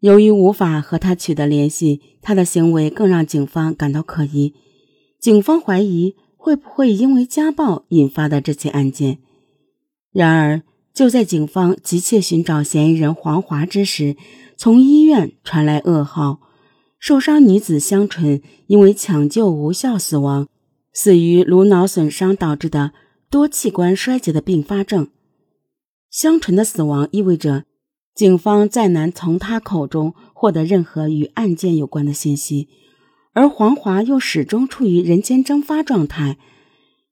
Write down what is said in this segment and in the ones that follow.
由于无法和他取得联系，他的行为更让警方感到可疑。警方怀疑会不会因为家暴引发的这起案件。然而，就在警方急切寻找嫌疑人黄华之时，从医院传来噩耗：受伤女子香纯因为抢救无效死亡，死于颅脑损伤导致的多器官衰竭的并发症。香纯的死亡意味着。警方再难从他口中获得任何与案件有关的信息，而黄华又始终处于人间蒸发状态。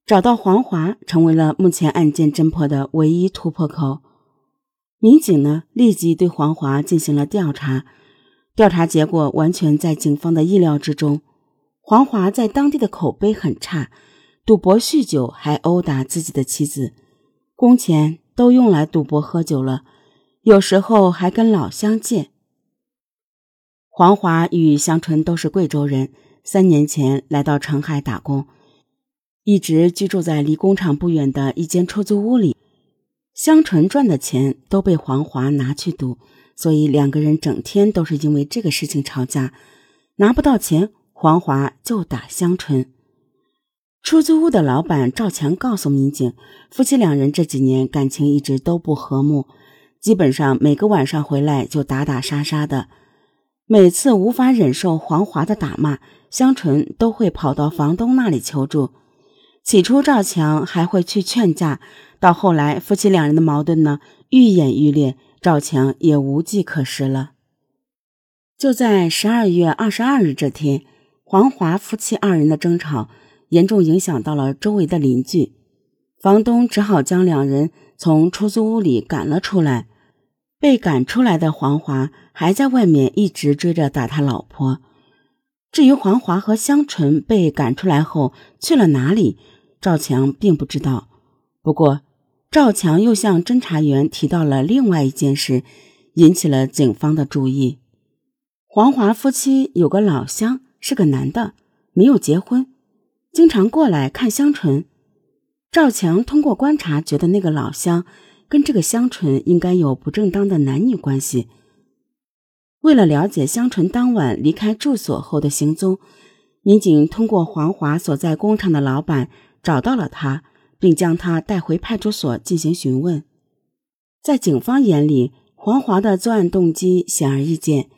找到黄华成为了目前案件侦破的唯一突破口。民警呢，立即对黄华进行了调查，调查结果完全在警方的意料之中。黄华在当地的口碑很差，赌博、酗酒，还殴打自己的妻子，工钱都用来赌博喝酒了。有时候还跟老乡借。黄华与香纯都是贵州人，三年前来到澄海打工，一直居住在离工厂不远的一间出租屋里。香纯赚的钱都被黄华拿去赌，所以两个人整天都是因为这个事情吵架。拿不到钱，黄华就打香纯。出租屋的老板赵强告诉民警，夫妻两人这几年感情一直都不和睦。基本上每个晚上回来就打打杀杀的，每次无法忍受黄华的打骂，香纯都会跑到房东那里求助。起初赵强还会去劝架，到后来夫妻两人的矛盾呢愈演愈烈，赵强也无计可施了。就在十二月二十二日这天，黄华夫妻二人的争吵严重影响到了周围的邻居，房东只好将两人从出租屋里赶了出来。被赶出来的黄华还在外面一直追着打他老婆。至于黄华和香纯被赶出来后去了哪里，赵强并不知道。不过，赵强又向侦查员提到了另外一件事，引起了警方的注意。黄华夫妻有个老乡，是个男的，没有结婚，经常过来看香纯。赵强通过观察，觉得那个老乡。跟这个香纯应该有不正当的男女关系。为了了解香纯当晚离开住所后的行踪，民警通过黄华所在工厂的老板找到了他，并将他带回派出所进行询问。在警方眼里，黄华的作案动机显而易见，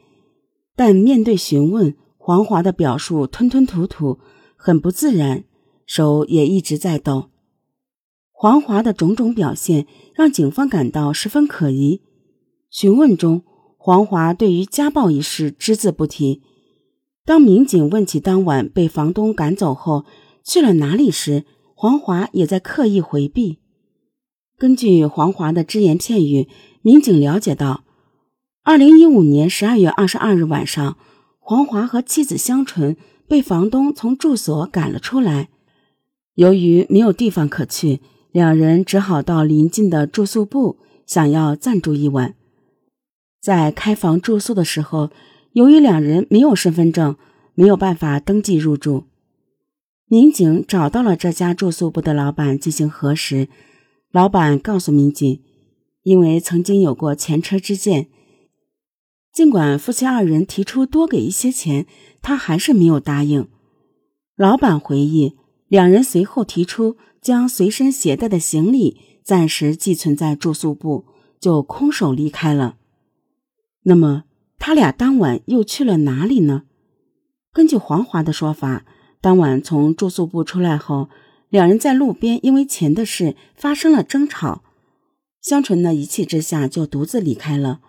但面对询问，黄华的表述吞吞吐吐，很不自然，手也一直在抖。黄华的种种表现让警方感到十分可疑。询问中，黄华对于家暴一事只字不提。当民警问起当晚被房东赶走后去了哪里时，黄华也在刻意回避。根据黄华的只言片语，民警了解到，二零一五年十二月二十二日晚上，黄华和妻子香纯被房东从住所赶了出来，由于没有地方可去。两人只好到邻近的住宿部，想要暂住一晚。在开房住宿的时候，由于两人没有身份证，没有办法登记入住。民警找到了这家住宿部的老板进行核实，老板告诉民警，因为曾经有过前车之鉴，尽管夫妻二人提出多给一些钱，他还是没有答应。老板回忆，两人随后提出。将随身携带的行李暂时寄存在住宿部，就空手离开了。那么，他俩当晚又去了哪里呢？根据黄华的说法，当晚从住宿部出来后，两人在路边因为钱的事发生了争吵。香纯呢，一气之下就独自离开了。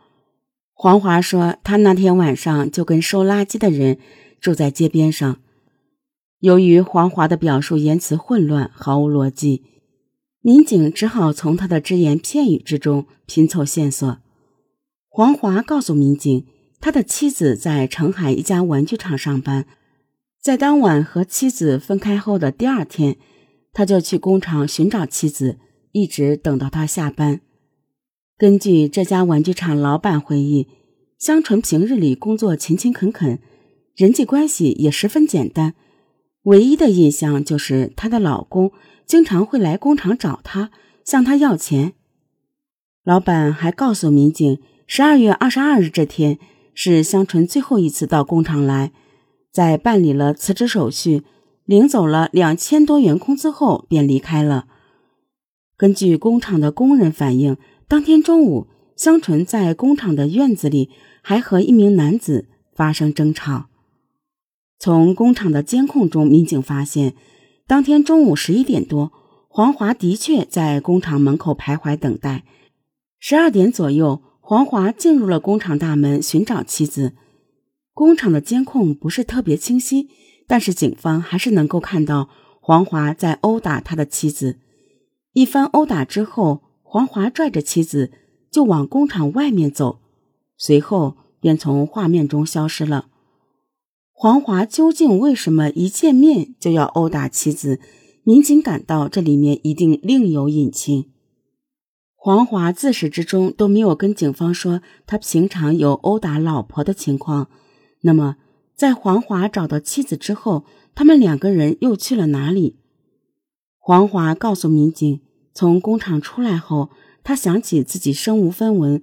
黄华说，他那天晚上就跟收垃圾的人住在街边上。由于黄华的表述言辞混乱，毫无逻辑，民警只好从他的只言片语之中拼凑线索。黄华告诉民警，他的妻子在澄海一家玩具厂上班，在当晚和妻子分开后的第二天，他就去工厂寻找妻子，一直等到他下班。根据这家玩具厂老板回忆，香纯平日里工作勤勤恳恳，人际关系也十分简单。唯一的印象就是她的老公经常会来工厂找她，向她要钱。老板还告诉民警，十二月二十二日这天是香纯最后一次到工厂来，在办理了辞职手续，领走了两千多元工资后便离开了。根据工厂的工人反映，当天中午，香纯在工厂的院子里还和一名男子发生争吵。从工厂的监控中，民警发现，当天中午十一点多，黄华的确在工厂门口徘徊等待。十二点左右，黄华进入了工厂大门寻找妻子。工厂的监控不是特别清晰，但是警方还是能够看到黄华在殴打他的妻子。一番殴打之后，黄华拽着妻子就往工厂外面走，随后便从画面中消失了。黄华究竟为什么一见面就要殴打妻子？民警感到这里面一定另有隐情。黄华自始至终都没有跟警方说他平常有殴打老婆的情况。那么，在黄华找到妻子之后，他们两个人又去了哪里？黄华告诉民警，从工厂出来后，他想起自己身无分文，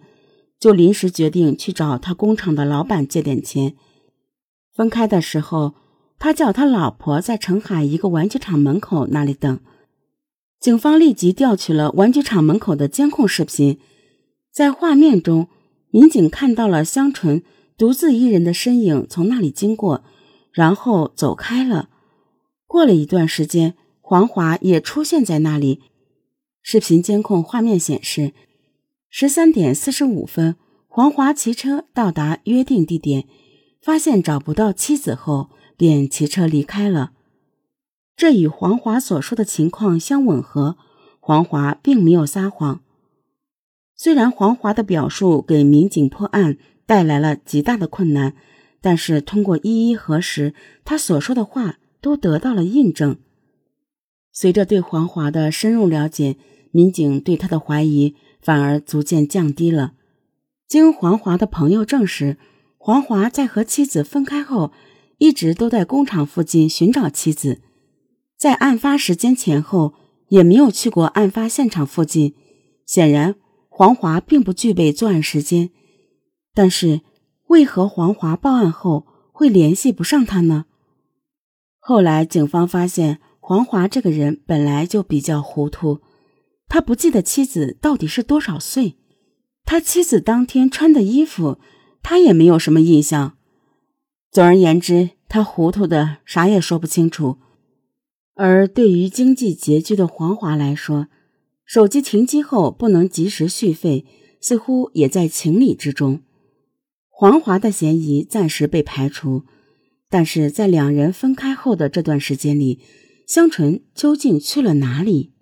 就临时决定去找他工厂的老板借点钱。分开的时候，他叫他老婆在澄海一个玩具厂门口那里等。警方立即调取了玩具厂门口的监控视频，在画面中，民警看到了香纯独自一人的身影从那里经过，然后走开了。过了一段时间，黄华也出现在那里。视频监控画面显示，十三点四十五分，黄华骑车到达约定地点，发现找不到妻子后，便骑车离开了。这与黄华所说的情况相吻合，黄华并没有撒谎。虽然黄华的表述给民警破案带来了极大的困难，但是通过一一核实，他所说的话都得到了印证。随着对黄华的深入了解，民警对他的怀疑反而逐渐降低了。经黄华的朋友证实，黄华在和妻子分开后，一直都在工厂附近寻找妻子。在案发时间前后也没有去过案发现场附近，显然黄华并不具备作案时间。但是，为何黄华报案后会联系不上他呢？后来，警方发现黄华这个人本来就比较糊涂，他不记得妻子到底是多少岁，他妻子当天穿的衣服，他也没有什么印象。总而言之，他糊涂的啥也说不清楚。而对于经济拮据的黄华来说，手机停机后不能及时续费，似乎也在情理之中。黄华的嫌疑暂时被排除，但是在两人分开后的这段时间里，香纯究竟去了哪里？